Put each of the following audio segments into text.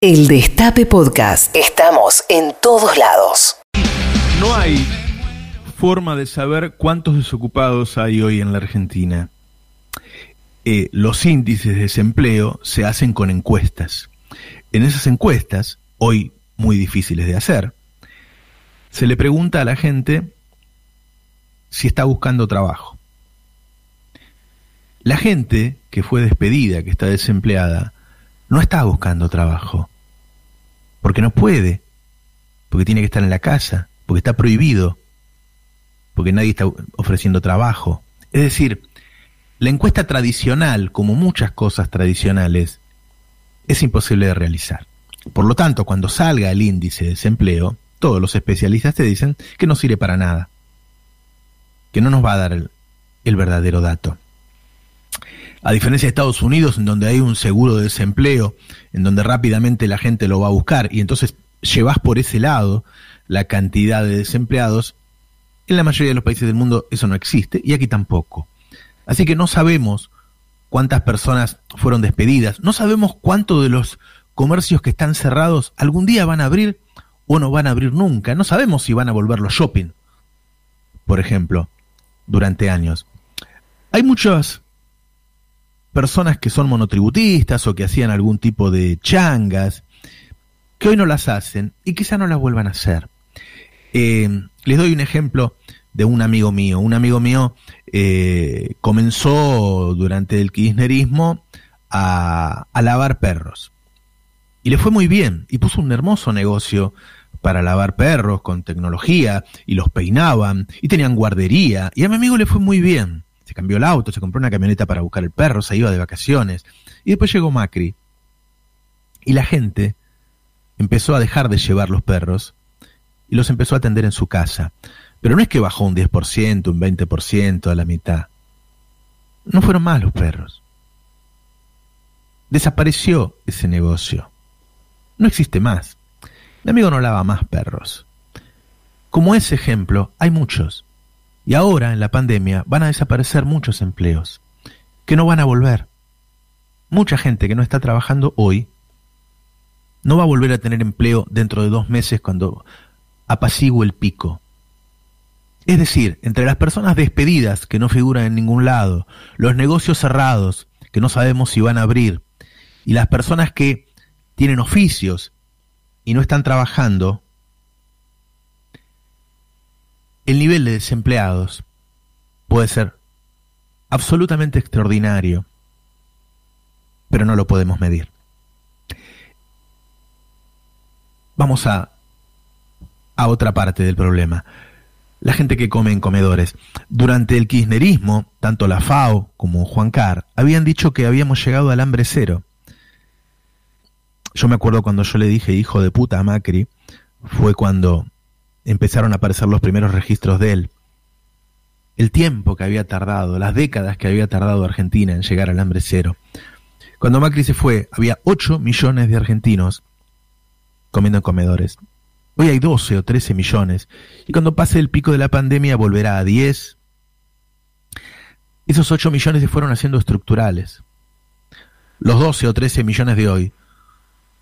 El Destape Podcast. Estamos en todos lados. No hay forma de saber cuántos desocupados hay hoy en la Argentina. Eh, los índices de desempleo se hacen con encuestas. En esas encuestas, hoy muy difíciles de hacer, se le pregunta a la gente si está buscando trabajo. La gente que fue despedida, que está desempleada, no está buscando trabajo, porque no puede, porque tiene que estar en la casa, porque está prohibido, porque nadie está ofreciendo trabajo. Es decir, la encuesta tradicional, como muchas cosas tradicionales, es imposible de realizar. Por lo tanto, cuando salga el índice de desempleo, todos los especialistas te dicen que no sirve para nada, que no nos va a dar el, el verdadero dato. A diferencia de Estados Unidos, en donde hay un seguro de desempleo, en donde rápidamente la gente lo va a buscar y entonces llevas por ese lado la cantidad de desempleados, en la mayoría de los países del mundo eso no existe y aquí tampoco. Así que no sabemos cuántas personas fueron despedidas, no sabemos cuántos de los comercios que están cerrados algún día van a abrir o no van a abrir nunca, no sabemos si van a volver los shopping, por ejemplo, durante años. Hay muchas personas que son monotributistas o que hacían algún tipo de changas, que hoy no las hacen y quizá no las vuelvan a hacer. Eh, les doy un ejemplo de un amigo mío. Un amigo mío eh, comenzó durante el kirchnerismo a, lavar perros. Y le fue muy bien y puso un hermoso negocio para lavar perros con tecnología y los peinaban y tenían guardería y a mi amigo le fue muy bien cambió el auto, se compró una camioneta para buscar el perro, se iba de vacaciones. Y después llegó Macri. Y la gente empezó a dejar de llevar los perros y los empezó a atender en su casa. Pero no es que bajó un 10%, un 20%, a la mitad. No fueron más los perros. Desapareció ese negocio. No existe más. Mi amigo no lava más perros. Como ese ejemplo, hay muchos. Y ahora, en la pandemia, van a desaparecer muchos empleos, que no van a volver. Mucha gente que no está trabajando hoy no va a volver a tener empleo dentro de dos meses cuando apacigüe el pico. Es decir, entre las personas despedidas que no figuran en ningún lado, los negocios cerrados que no sabemos si van a abrir, y las personas que tienen oficios y no están trabajando, el nivel de desempleados puede ser absolutamente extraordinario, pero no lo podemos medir. Vamos a, a otra parte del problema. La gente que come en comedores. Durante el kirchnerismo, tanto la FAO como Juan Carr habían dicho que habíamos llegado al hambre cero. Yo me acuerdo cuando yo le dije hijo de puta a Macri, fue cuando empezaron a aparecer los primeros registros de él. El tiempo que había tardado, las décadas que había tardado Argentina en llegar al hambre cero. Cuando Macri se fue, había 8 millones de argentinos comiendo en comedores. Hoy hay 12 o 13 millones. Y cuando pase el pico de la pandemia volverá a 10. Esos 8 millones se fueron haciendo estructurales. Los 12 o 13 millones de hoy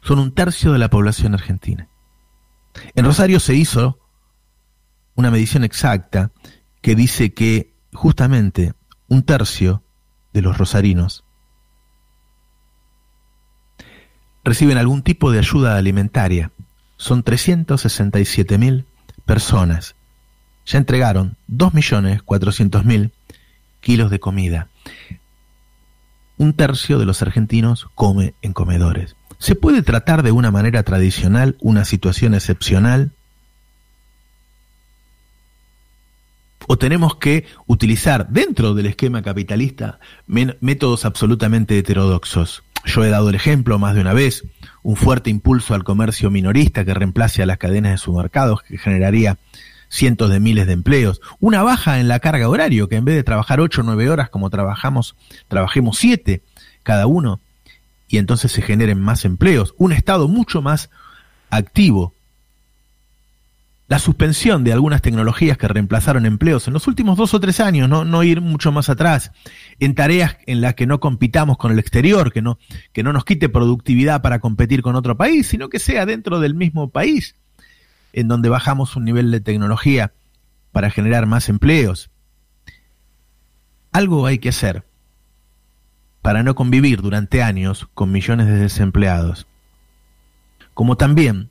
son un tercio de la población argentina. En Rosario se hizo una medición exacta que dice que justamente un tercio de los rosarinos reciben algún tipo de ayuda alimentaria. Son 367 mil personas. Ya entregaron 2.400.000 kilos de comida. Un tercio de los argentinos come en comedores. ¿Se puede tratar de una manera tradicional una situación excepcional? O tenemos que utilizar dentro del esquema capitalista métodos absolutamente heterodoxos. Yo he dado el ejemplo más de una vez, un fuerte impulso al comercio minorista que reemplace a las cadenas de supermercados, que generaría cientos de miles de empleos, una baja en la carga horario, que en vez de trabajar 8 o 9 horas como trabajamos, trabajemos 7 cada uno, y entonces se generen más empleos, un Estado mucho más activo la suspensión de algunas tecnologías que reemplazaron empleos en los últimos dos o tres años, no, ir mucho más atrás, en tareas en las que no compitamos con el exterior, que no, que no nos quite productividad para competir con otro país, sino que sea dentro del mismo país, en donde bajamos un nivel de tecnología para generar más empleos. Algo hay que hacer para no convivir durante años con millones de desempleados. Como también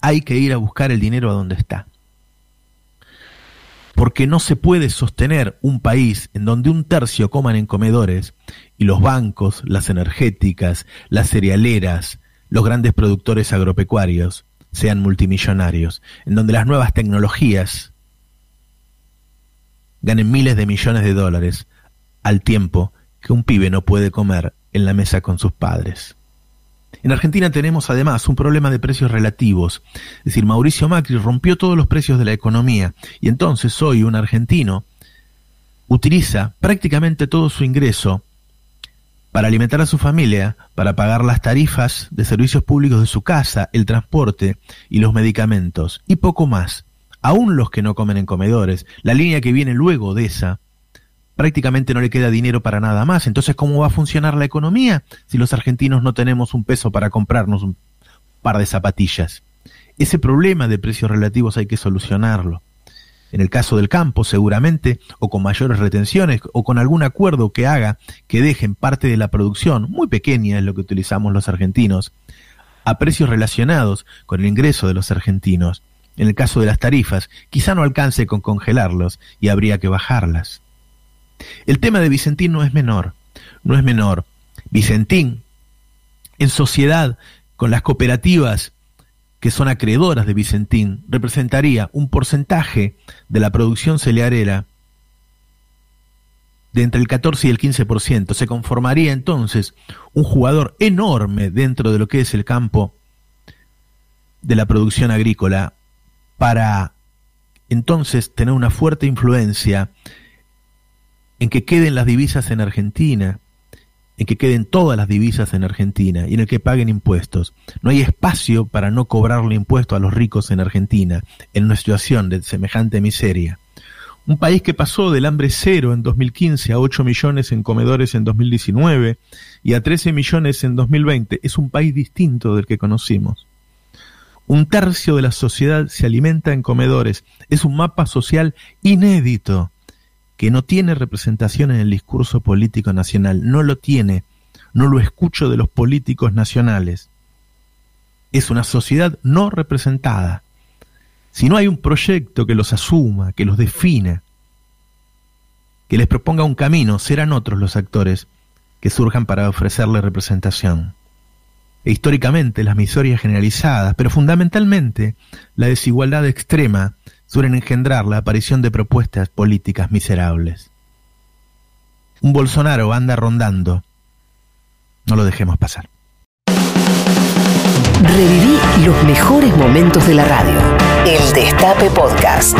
hay que ir a buscar el dinero a donde está. Porque no se puede sostener un país en donde un tercio coman en comedores y los bancos, las energéticas, las cerealeras, los grandes productores agropecuarios sean multimillonarios, en donde las nuevas tecnologías ganen miles de millones de dólares al tiempo que un pibe no puede comer en la mesa con sus padres. En Argentina tenemos además un problema de precios relativos. Es decir, Mauricio Macri rompió todos los precios de la economía y entonces hoy un argentino utiliza prácticamente todo su ingreso para alimentar a su familia, para pagar las tarifas de servicios públicos de su casa, el transporte y los medicamentos, y poco más. Aún los que no comen en comedores, la línea que viene luego de esa, prácticamente no le queda dinero para nada más. Entonces, ¿cómo va a funcionar la economía si los argentinos no tenemos un peso para comprarnos un par de zapatillas? Ese problema de precios relativos hay que solucionarlo. En el caso del campo, seguramente, o con mayores retenciones, o con algún acuerdo que haga que dejen parte de la producción, muy pequeña es lo que utilizamos los argentinos, a precios relacionados con el ingreso de los argentinos. En el caso de las tarifas, quizá no alcance con congelarlos y habría que bajarlas. El tema de Vicentín no es menor, no es menor. Vicentín, en sociedad con las cooperativas que son acreedoras de Vicentín, representaría un porcentaje de la producción cerealera de entre el 14 y el 15%. Se conformaría entonces un jugador enorme dentro de lo que es el campo de la producción agrícola para entonces tener una fuerte influencia en que queden las divisas en Argentina, en que queden todas las divisas en Argentina y en el que paguen impuestos. No hay espacio para no cobrarle impuesto a los ricos en Argentina, en una situación de semejante miseria. Un país que pasó del hambre cero en 2015 a 8 millones en comedores en 2019 y a 13 millones en 2020 es un país distinto del que conocimos. Un tercio de la sociedad se alimenta en comedores. Es un mapa social inédito que no tiene representación en el discurso político nacional, no lo tiene, no lo escucho de los políticos nacionales. Es una sociedad no representada. Si no hay un proyecto que los asuma, que los defina, que les proponga un camino, serán otros los actores que surjan para ofrecerle representación. E históricamente las misorias generalizadas, pero fundamentalmente la desigualdad extrema, suelen engendrar la aparición de propuestas políticas miserables. Un Bolsonaro anda rondando. No lo dejemos pasar. Reviví los mejores momentos de la radio. El Destape Podcast.